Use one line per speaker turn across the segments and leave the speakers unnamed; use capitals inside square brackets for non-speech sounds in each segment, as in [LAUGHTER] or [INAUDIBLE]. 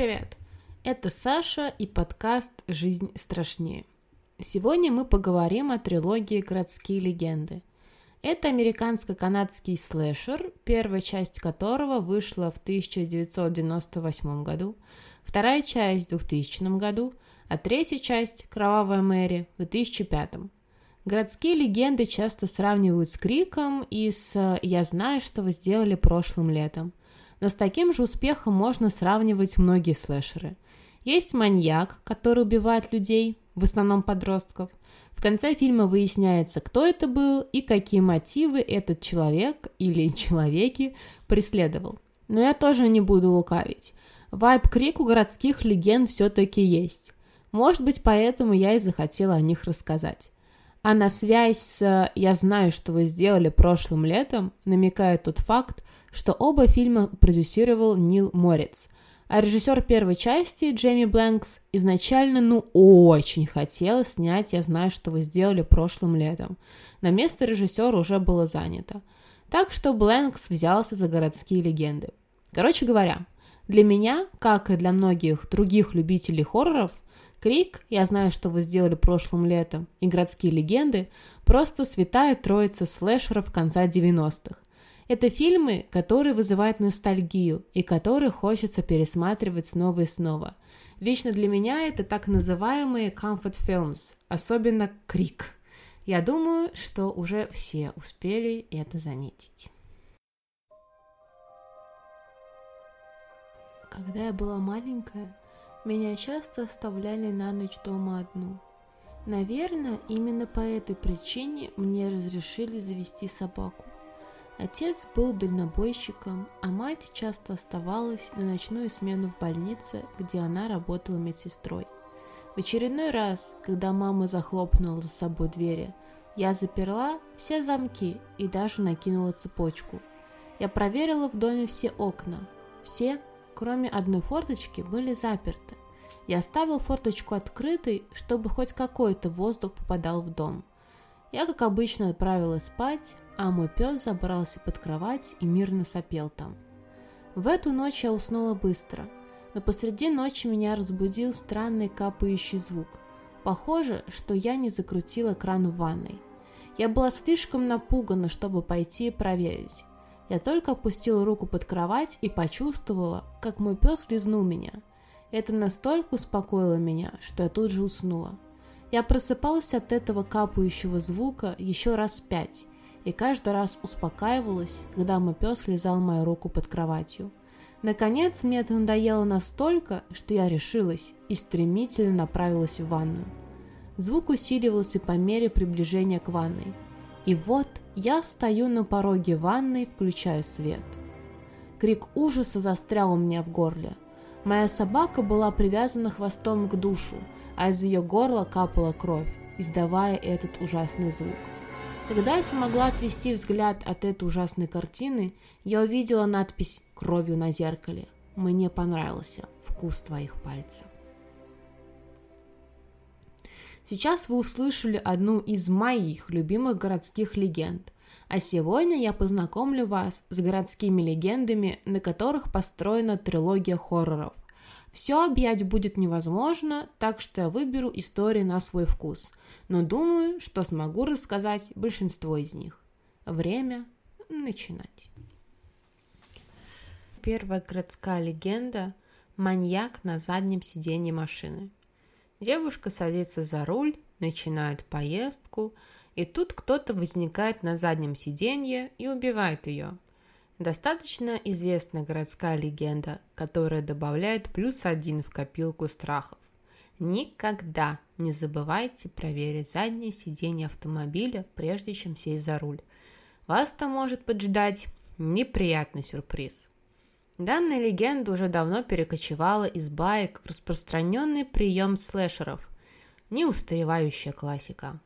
привет! Это Саша и подкаст «Жизнь страшнее». Сегодня мы поговорим о трилогии «Городские легенды». Это американско-канадский слэшер, первая часть которого вышла в 1998 году, вторая часть в 2000 году, а третья часть «Кровавая Мэри» в 2005. Городские легенды часто сравнивают с Криком и с «Я знаю, что вы сделали прошлым летом», но с таким же успехом можно сравнивать многие слэшеры – есть маньяк, который убивает людей, в основном подростков. В конце фильма выясняется, кто это был и какие мотивы этот человек или [LAUGHS] человеки преследовал. Но я тоже не буду лукавить. Вайб крик у городских легенд все-таки есть. Может быть, поэтому я и захотела о них рассказать. А на связь с «Я знаю, что вы сделали прошлым летом» намекает тот факт, что оба фильма продюсировал Нил Морец – а режиссер первой части, Джейми Блэнкс, изначально, ну, очень хотел снять «Я знаю, что вы сделали прошлым летом». На место режиссера уже было занято. Так что Блэнкс взялся за городские легенды. Короче говоря, для меня, как и для многих других любителей хорроров, Крик, я знаю, что вы сделали прошлым летом, и городские легенды – просто святая троица слэшеров конца 90-х. Это фильмы, которые вызывают ностальгию и которые хочется пересматривать снова и снова. Лично для меня это так называемые comfort films, особенно «Крик». Я думаю, что уже все успели это заметить. Когда я была маленькая, меня часто оставляли на ночь дома одну. Наверное, именно по этой причине мне разрешили завести собаку. Отец был дальнобойщиком, а мать часто оставалась на ночную смену в больнице, где она работала медсестрой. В очередной раз, когда мама захлопнула за собой двери, я заперла все замки и даже накинула цепочку. Я проверила в доме все окна. Все, кроме одной форточки, были заперты. Я оставил форточку открытой, чтобы хоть какой-то воздух попадал в дом. Я, как обычно, отправилась спать, а мой пес забрался под кровать и мирно сопел там. В эту ночь я уснула быстро, но посреди ночи меня разбудил странный капающий звук. Похоже, что я не закрутила кран в ванной. Я была слишком напугана, чтобы пойти и проверить. Я только опустила руку под кровать и почувствовала, как мой пес лизнул меня. Это настолько успокоило меня, что я тут же уснула. Я просыпалась от этого капающего звука еще раз пять, и каждый раз успокаивалась, когда мой пес лизал мою руку под кроватью. Наконец, мне это надоело настолько, что я решилась и стремительно направилась в ванную. Звук усиливался по мере приближения к ванной. И вот я стою на пороге ванной, включаю свет. Крик ужаса застрял у меня в горле. Моя собака была привязана хвостом к душу, а из ее горла капала кровь, издавая этот ужасный звук. Когда я смогла отвести взгляд от этой ужасной картины, я увидела надпись «Кровью на зеркале». Мне понравился вкус твоих пальцев. Сейчас вы услышали одну из моих любимых городских легенд, а сегодня я познакомлю вас с городскими легендами, на которых построена трилогия хорроров – все объять будет невозможно, так что я выберу истории на свой вкус, но думаю, что смогу рассказать большинство из них. Время начинать. Первая городская легенда – маньяк на заднем сиденье машины. Девушка садится за руль, начинает поездку, и тут кто-то возникает на заднем сиденье и убивает ее – Достаточно известная городская легенда, которая добавляет плюс один в копилку страхов. Никогда не забывайте проверить заднее сиденье автомобиля, прежде чем сесть за руль. Вас там может поджидать неприятный сюрприз. Данная легенда уже давно перекочевала из баек в распространенный прием слэшеров. Неустаревающая классика.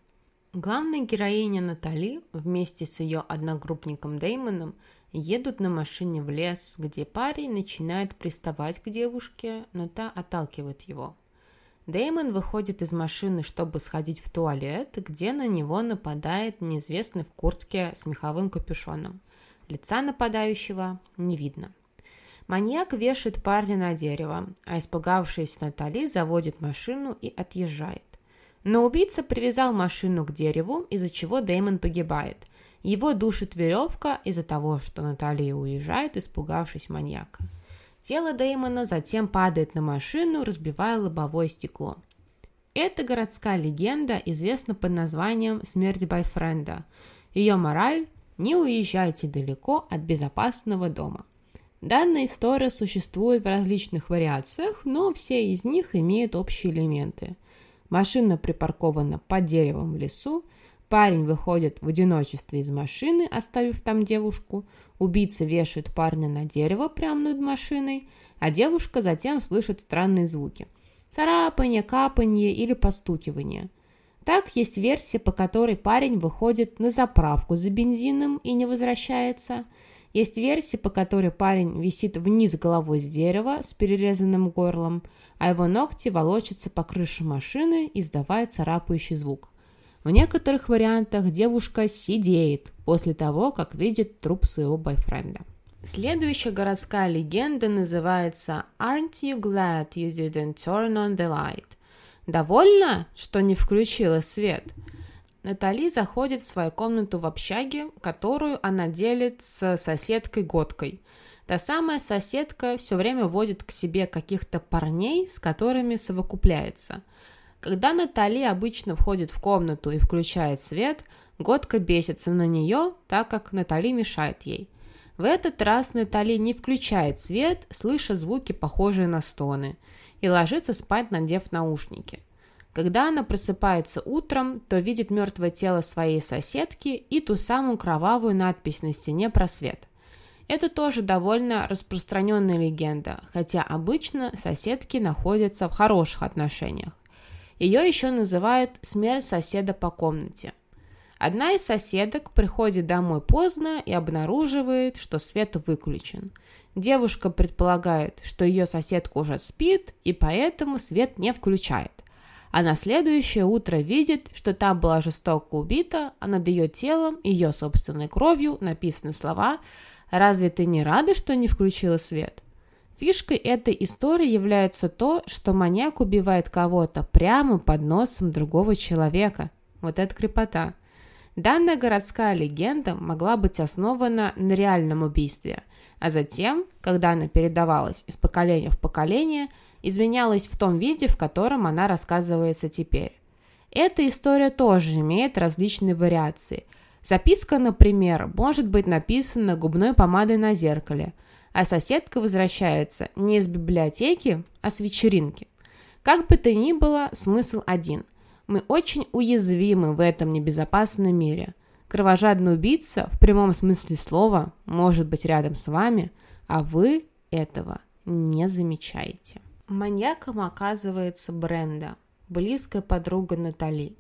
Главная героиня Натали вместе с ее одногруппником Деймоном едут на машине в лес, где парень начинает приставать к девушке, но та отталкивает его. Дэймон выходит из машины, чтобы сходить в туалет, где на него нападает неизвестный в куртке с меховым капюшоном. Лица нападающего не видно. Маньяк вешает парня на дерево, а испугавшаяся Натали заводит машину и отъезжает. Но убийца привязал машину к дереву, из-за чего Дэймон погибает. Его душит веревка из-за того, что Наталья уезжает, испугавшись маньяка. Тело Дэймона затем падает на машину, разбивая лобовое стекло. Эта городская легенда известна под названием «Смерть бойфренда». Ее мораль – не уезжайте далеко от безопасного дома. Данная история существует в различных вариациях, но все из них имеют общие элементы. Машина припаркована под деревом в лесу, парень выходит в одиночестве из машины, оставив там девушку, убийца вешает парня на дерево прямо над машиной, а девушка затем слышит странные звуки – царапание, капанье или постукивание. Так есть версия, по которой парень выходит на заправку за бензином и не возвращается – есть версия, по которой парень висит вниз головой с дерева с перерезанным горлом, а его ногти волочатся по крыше машины, издавая царапающий звук. В некоторых вариантах девушка сидеет после того, как видит труп своего бойфренда. Следующая городская легенда называется «Aren't you glad you didn't turn on the light?» «Довольно, что не включила свет?» Натали заходит в свою комнату в общаге, которую она делит с соседкой Годкой. Та самая соседка все время водит к себе каких-то парней, с которыми совокупляется. Когда Натали обычно входит в комнату и включает свет, Годка бесится на нее, так как Натали мешает ей. В этот раз Натали не включает свет, слыша звуки, похожие на стоны, и ложится спать, надев наушники – когда она просыпается утром, то видит мертвое тело своей соседки и ту самую кровавую надпись на стене про свет. Это тоже довольно распространенная легенда, хотя обычно соседки находятся в хороших отношениях. Ее еще называют «смерть соседа по комнате». Одна из соседок приходит домой поздно и обнаруживает, что свет выключен. Девушка предполагает, что ее соседка уже спит, и поэтому свет не включает а на следующее утро видит, что та была жестоко убита, а над ее телом, ее собственной кровью написаны слова «Разве ты не рада, что не включила свет?» Фишкой этой истории является то, что маньяк убивает кого-то прямо под носом другого человека. Вот это крепота. Данная городская легенда могла быть основана на реальном убийстве, а затем, когда она передавалась из поколения в поколение – изменялась в том виде, в котором она рассказывается теперь. Эта история тоже имеет различные вариации. Записка, например, может быть написана губной помадой на зеркале, а соседка возвращается не из библиотеки, а с вечеринки. Как бы то ни было, смысл один. Мы очень уязвимы в этом небезопасном мире. Кровожадный убийца, в прямом смысле слова, может быть рядом с вами, а вы этого не замечаете. Маньяком оказывается Бренда, близкая подруга Натали.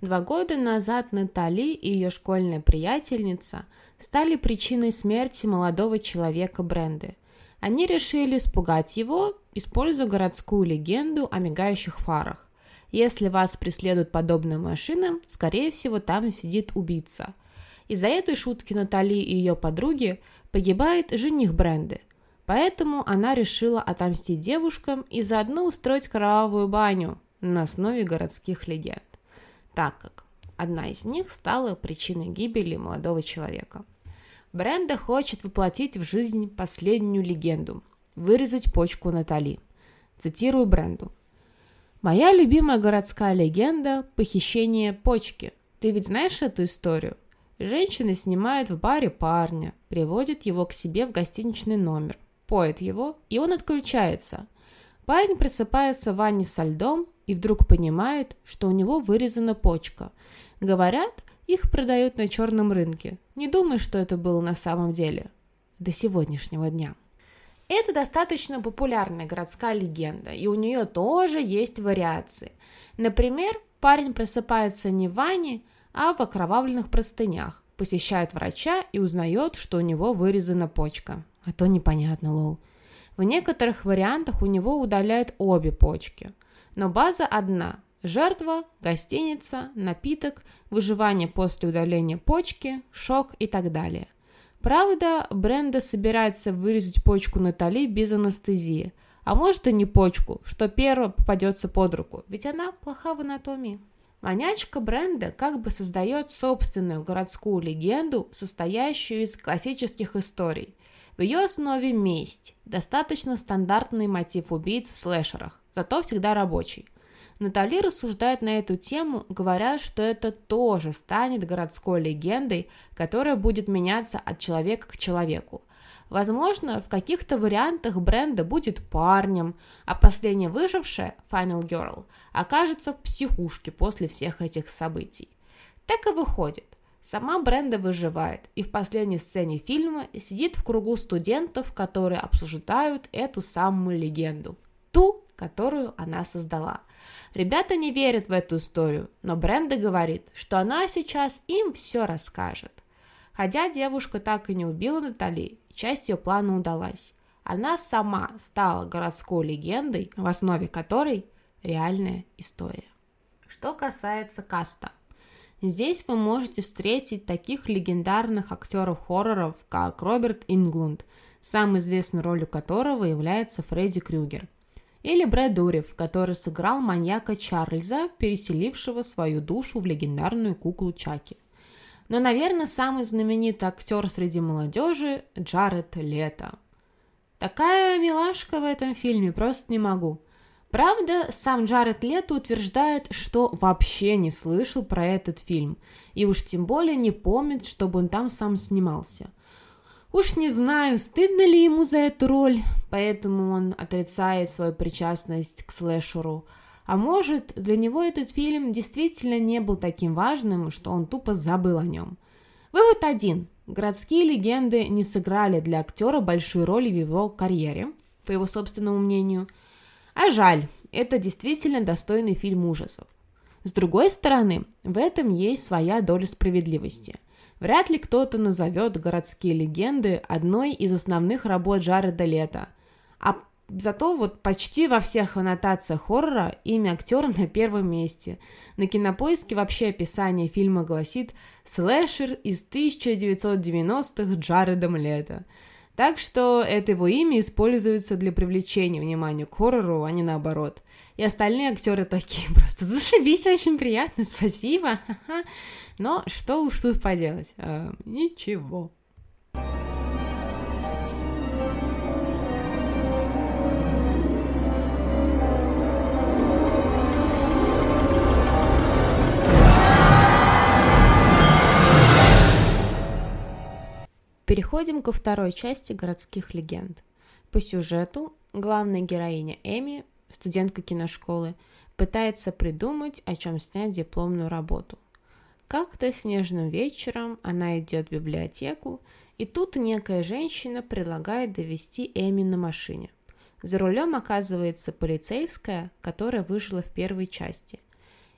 Два года назад Натали и ее школьная приятельница стали причиной смерти молодого человека Бренды. Они решили испугать его, используя городскую легенду о мигающих фарах. Если вас преследует подобная машина, скорее всего, там сидит убийца. Из-за этой шутки Натали и ее подруги погибает жених Бренды – Поэтому она решила отомстить девушкам и заодно устроить кровавую баню на основе городских легенд, так как одна из них стала причиной гибели молодого человека. Бренда хочет воплотить в жизнь последнюю легенду – вырезать почку Натали. Цитирую Бренду. «Моя любимая городская легенда – похищение почки. Ты ведь знаешь эту историю? Женщина снимает в баре парня, приводит его к себе в гостиничный номер – поет его, и он отключается. Парень просыпается в ванне со льдом и вдруг понимает, что у него вырезана почка. Говорят, их продают на черном рынке. Не думай, что это было на самом деле. До сегодняшнего дня. Это достаточно популярная городская легенда, и у нее тоже есть вариации. Например, парень просыпается не в ванне, а в окровавленных простынях, посещает врача и узнает, что у него вырезана почка. А то непонятно, лол. В некоторых вариантах у него удаляют обе почки. Но база одна. Жертва, гостиница, напиток, выживание после удаления почки, шок и так далее. Правда, Бренда собирается вырезать почку Натали без анестезии. А может и не почку, что первое попадется под руку, ведь она плоха в анатомии. Манячка Бренда как бы создает собственную городскую легенду, состоящую из классических историй. В ее основе месть, достаточно стандартный мотив убийц в слэшерах, зато всегда рабочий. Натали рассуждает на эту тему, говоря, что это тоже станет городской легендой, которая будет меняться от человека к человеку. Возможно, в каких-то вариантах бренда будет парнем, а последняя выжившая, Final Girl, окажется в психушке после всех этих событий. Так и выходит. Сама Бренда выживает и в последней сцене фильма сидит в кругу студентов, которые обсуждают эту самую легенду. Ту, которую она создала. Ребята не верят в эту историю, но Бренда говорит, что она сейчас им все расскажет. Хотя девушка так и не убила Натали, часть ее плана удалась. Она сама стала городской легендой, в основе которой реальная история. Что касается каста. Здесь вы можете встретить таких легендарных актеров хорроров, как Роберт Инглунд, самой известной ролью которого является Фредди Крюгер, или Брэд Дурев, который сыграл маньяка Чарльза, переселившего свою душу в легендарную куклу Чаки. Но, наверное, самый знаменитый актер среди молодежи – Джаред Лето. Такая милашка в этом фильме, просто не могу – Правда, сам Джаред Лето утверждает, что вообще не слышал про этот фильм, и уж тем более не помнит, чтобы он там сам снимался. Уж не знаю, стыдно ли ему за эту роль, поэтому он отрицает свою причастность к слэшеру. А может, для него этот фильм действительно не был таким важным, что он тупо забыл о нем. Вывод один. Городские легенды не сыграли для актера большую роль в его карьере, по его собственному мнению – а жаль, это действительно достойный фильм ужасов. С другой стороны, в этом есть своя доля справедливости. Вряд ли кто-то назовет городские легенды одной из основных работ Джареда Лето. А зато вот почти во всех аннотациях хоррора имя актера на первом месте. На кинопоиске вообще описание фильма гласит «Слэшер из 1990-х Джаредом Лето». Так что это его имя используется для привлечения внимания к хоррору, а не наоборот. И остальные актеры такие [LAUGHS] просто зашибись, очень приятно, спасибо. [LAUGHS] Но что уж тут поделать? А, ничего. Переходим ко второй части городских легенд. По сюжету главная героиня Эми, студентка киношколы, пытается придумать, о чем снять дипломную работу. Как-то снежным вечером она идет в библиотеку, и тут некая женщина предлагает довести Эми на машине. За рулем оказывается полицейская, которая выжила в первой части.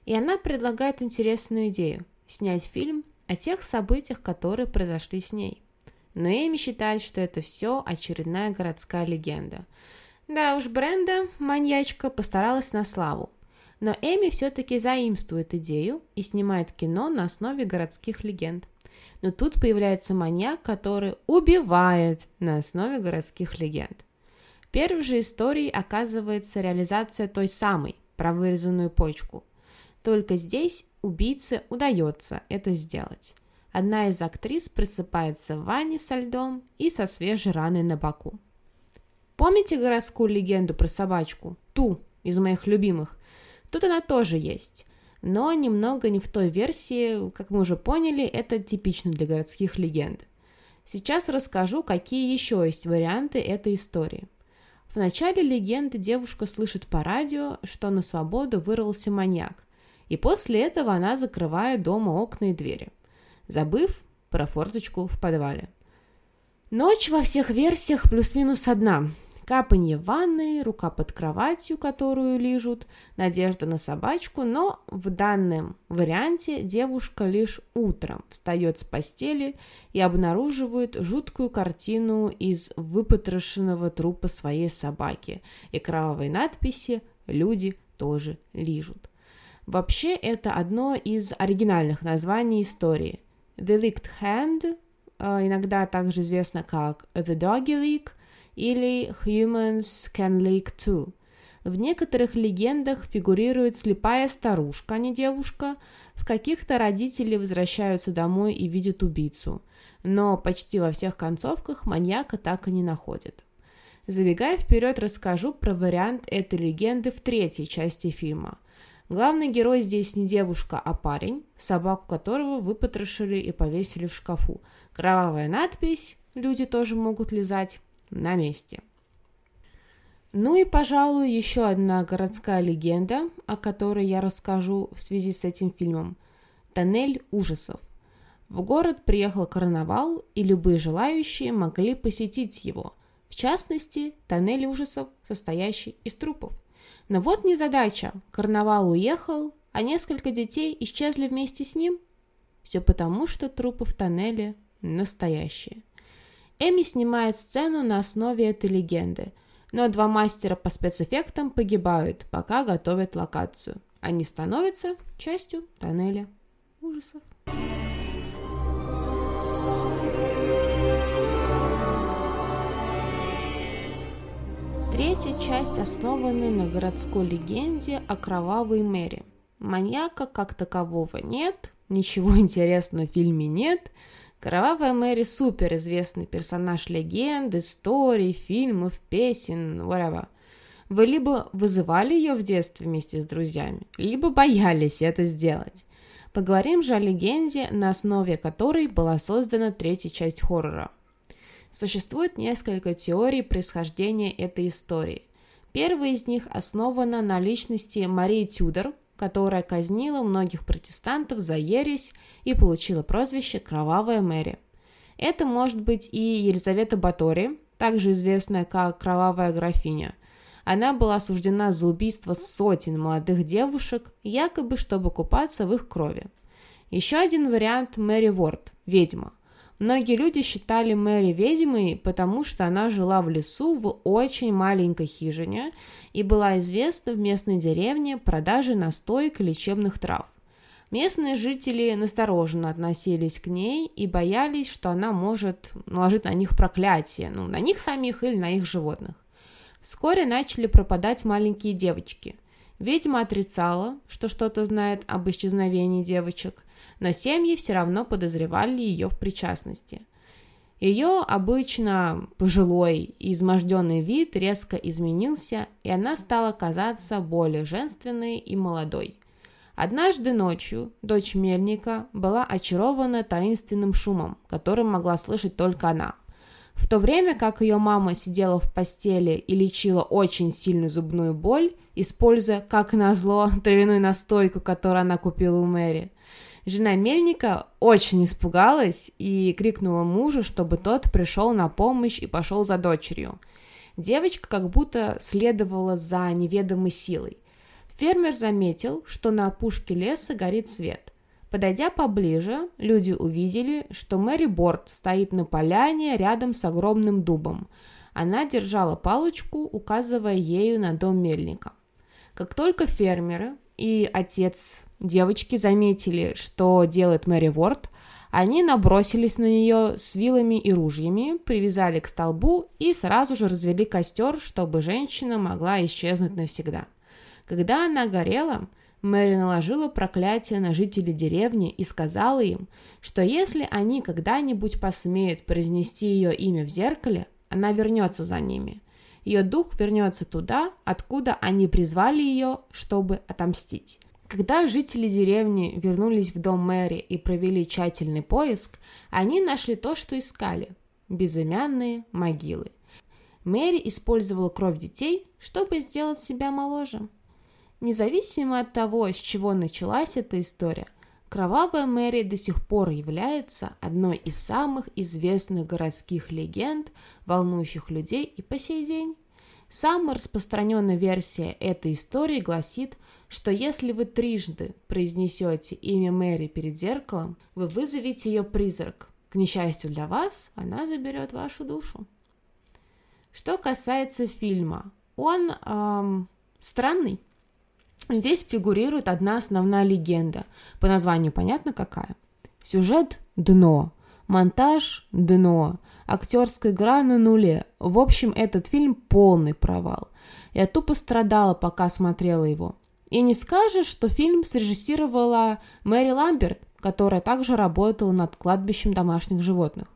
И она предлагает интересную идею – снять фильм о тех событиях, которые произошли с ней – но Эми считает, что это все очередная городская легенда. Да уж, Бренда, маньячка, постаралась на славу. Но Эми все-таки заимствует идею и снимает кино на основе городских легенд. Но тут появляется маньяк, который убивает на основе городских легенд. Первой же историей оказывается реализация той самой, про вырезанную почку. Только здесь убийце удается это сделать. Одна из актрис просыпается в ванне со льдом и со свежей раной на боку. Помните городскую легенду про собачку? Ту, из моих любимых. Тут она тоже есть. Но немного не в той версии, как мы уже поняли, это типично для городских легенд. Сейчас расскажу, какие еще есть варианты этой истории. В начале легенды девушка слышит по радио, что на свободу вырвался маньяк, и после этого она закрывает дома окна и двери – забыв про форточку в подвале. Ночь во всех версиях плюс-минус одна. Капанье в ванной, рука под кроватью, которую лижут, надежда на собачку, но в данном варианте девушка лишь утром встает с постели и обнаруживает жуткую картину из выпотрошенного трупа своей собаки и кровавой надписи «Люди тоже лижут». Вообще это одно из оригинальных названий истории – The Licked Hand иногда также известна как The Doggy League или Humans Can Leak Too. В некоторых легендах фигурирует слепая старушка, а не девушка. В каких-то родители возвращаются домой и видят убийцу. Но почти во всех концовках маньяка так и не находят. Забегая вперед, расскажу про вариант этой легенды в третьей части фильма. Главный герой здесь не девушка, а парень, собаку которого выпотрошили и повесили в шкафу. Кровавая надпись «Люди тоже могут лизать» на месте. Ну и, пожалуй, еще одна городская легенда, о которой я расскажу в связи с этим фильмом. Тоннель ужасов. В город приехал карнавал, и любые желающие могли посетить его – в частности, тоннель ужасов, состоящий из трупов. Но вот незадача. Карнавал уехал, а несколько детей исчезли вместе с ним. Все потому, что трупы в тоннеле настоящие. Эми снимает сцену на основе этой легенды, но два мастера по спецэффектам погибают, пока готовят локацию. Они становятся частью тоннеля ужасов. Третья часть основана на городской легенде о кровавой Мэри. Маньяка как такового нет, ничего [LAUGHS] интересного в фильме нет. Кровавая Мэри супер известный персонаж легенд, историй, фильмов, песен, whatever. Вы либо вызывали ее в детстве вместе с друзьями, либо боялись это сделать. Поговорим же о легенде, на основе которой была создана третья часть хоррора – Существует несколько теорий происхождения этой истории. Первая из них основана на личности Марии Тюдор, которая казнила многих протестантов за ересь и получила прозвище «Кровавая Мэри». Это может быть и Елизавета Батори, также известная как «Кровавая графиня». Она была осуждена за убийство сотен молодых девушек, якобы чтобы купаться в их крови. Еще один вариант – Мэри Ворд, ведьма – Многие люди считали Мэри ведьмой, потому что она жила в лесу в очень маленькой хижине и была известна в местной деревне продажей настоек лечебных трав. Местные жители настороженно относились к ней и боялись, что она может наложить на них проклятие, ну, на них самих или на их животных. Вскоре начали пропадать маленькие девочки. Ведьма отрицала, что что-то знает об исчезновении девочек – но семьи все равно подозревали ее в причастности. Ее обычно пожилой и изможденный вид резко изменился, и она стала казаться более женственной и молодой. Однажды ночью дочь Мельника была очарована таинственным шумом, который могла слышать только она. В то время как ее мама сидела в постели и лечила очень сильную зубную боль, используя, как назло, [LAUGHS] травяную настойку, которую она купила у Мэри – Жена Мельника очень испугалась и крикнула мужу, чтобы тот пришел на помощь и пошел за дочерью. Девочка как будто следовала за неведомой силой. Фермер заметил, что на опушке леса горит свет. Подойдя поближе, люди увидели, что Мэри Борт стоит на поляне рядом с огромным дубом. Она держала палочку, указывая ею на дом мельника. Как только фермеры и отец девочки заметили, что делает Мэри Ворд, они набросились на нее с вилами и ружьями, привязали к столбу и сразу же развели костер, чтобы женщина могла исчезнуть навсегда. Когда она горела, Мэри наложила проклятие на жителей деревни и сказала им, что если они когда-нибудь посмеют произнести ее имя в зеркале, она вернется за ними. Ее дух вернется туда, откуда они призвали ее, чтобы отомстить. Когда жители деревни вернулись в дом Мэри и провели тщательный поиск, они нашли то, что искали – безымянные могилы. Мэри использовала кровь детей, чтобы сделать себя моложе. Независимо от того, с чего началась эта история, Кровавая Мэри до сих пор является одной из самых известных городских легенд, волнующих людей и по сей день. Самая распространенная версия этой истории гласит, что если вы трижды произнесете имя Мэри перед зеркалом, вы вызовете ее призрак. К несчастью для вас, она заберет вашу душу. Что касается фильма, он эм, странный. Здесь фигурирует одна основная легенда. По названию понятно какая. Сюжет – дно. Монтаж – дно. Актерская игра на нуле. В общем, этот фильм полный провал. Я тупо страдала, пока смотрела его. И не скажешь, что фильм срежиссировала Мэри Ламберт, которая также работала над кладбищем домашних животных.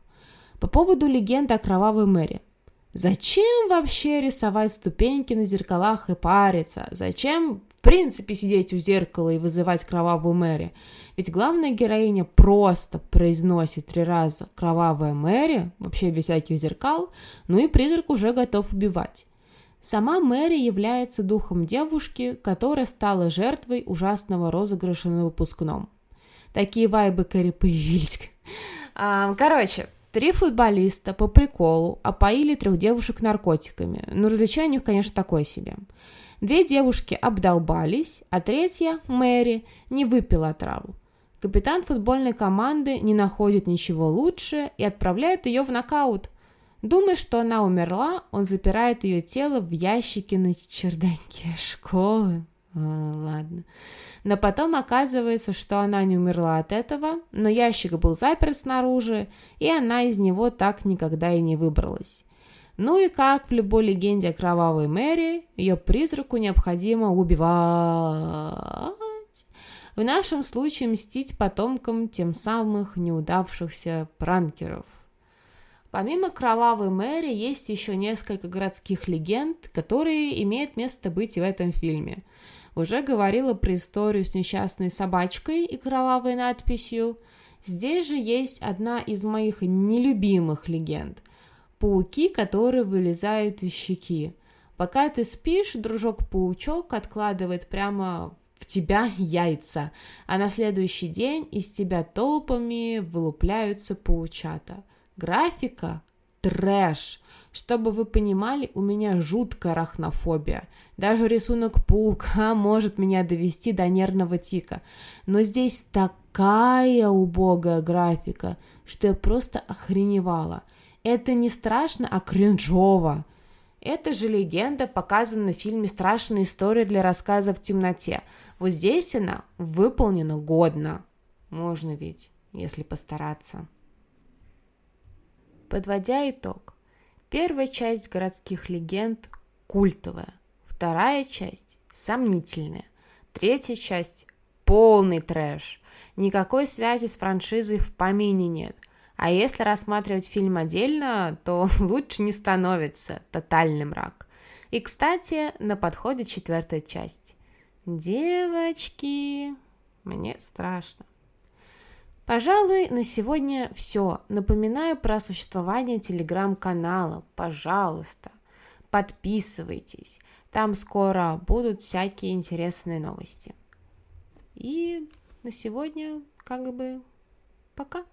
По поводу легенды о кровавой Мэри. Зачем вообще рисовать ступеньки на зеркалах и париться? Зачем принципе сидеть у зеркала и вызывать кровавую Мэри? Ведь главная героиня просто произносит три раза «кровавая Мэри», вообще без всяких зеркал, ну и призрак уже готов убивать. Сама Мэри является духом девушки, которая стала жертвой ужасного розыгрыша на выпускном. Такие вайбы Кэрри появились. [LAUGHS] Короче, Три футболиста по приколу опоили трех девушек наркотиками. Но развлечение у них, конечно, такое себе. Две девушки обдолбались, а третья, Мэри, не выпила траву. Капитан футбольной команды не находит ничего лучше и отправляет ее в нокаут. Думая, что она умерла, он запирает ее тело в ящике на чердаке школы. А, ладно. Но потом оказывается, что она не умерла от этого, но ящик был заперт снаружи, и она из него так никогда и не выбралась. Ну и как в любой легенде о кровавой Мэри, ее призраку необходимо убивать. В нашем случае мстить потомкам тем самых неудавшихся пранкеров. Помимо кровавой Мэри есть еще несколько городских легенд, которые имеют место быть и в этом фильме – уже говорила про историю с несчастной собачкой и кровавой надписью. Здесь же есть одна из моих нелюбимых легенд. Пауки, которые вылезают из щеки. Пока ты спишь, дружок-паучок откладывает прямо в тебя [LAUGHS] яйца, а на следующий день из тебя толпами вылупляются паучата. Графика – трэш. Чтобы вы понимали, у меня жуткая арахнофобия. Даже рисунок паука [LAUGHS] может меня довести до нервного тика. Но здесь такая убогая графика, что я просто охреневала. Это не страшно, а кринжово. Эта же легенда показана в фильме «Страшная история для рассказа в темноте». Вот здесь она выполнена годно. Можно ведь, если постараться. Подводя итог, Первая часть городских легенд культовая, вторая часть сомнительная, третья часть полный трэш. Никакой связи с франшизой в помине нет. А если рассматривать фильм отдельно, то [LAUGHS] лучше не становится тотальный мрак. И, кстати, на подходе четвертая часть. Девочки, мне страшно. Пожалуй, на сегодня все. Напоминаю про существование телеграм-канала. Пожалуйста, подписывайтесь. Там скоро будут всякие интересные новости. И на сегодня как бы пока.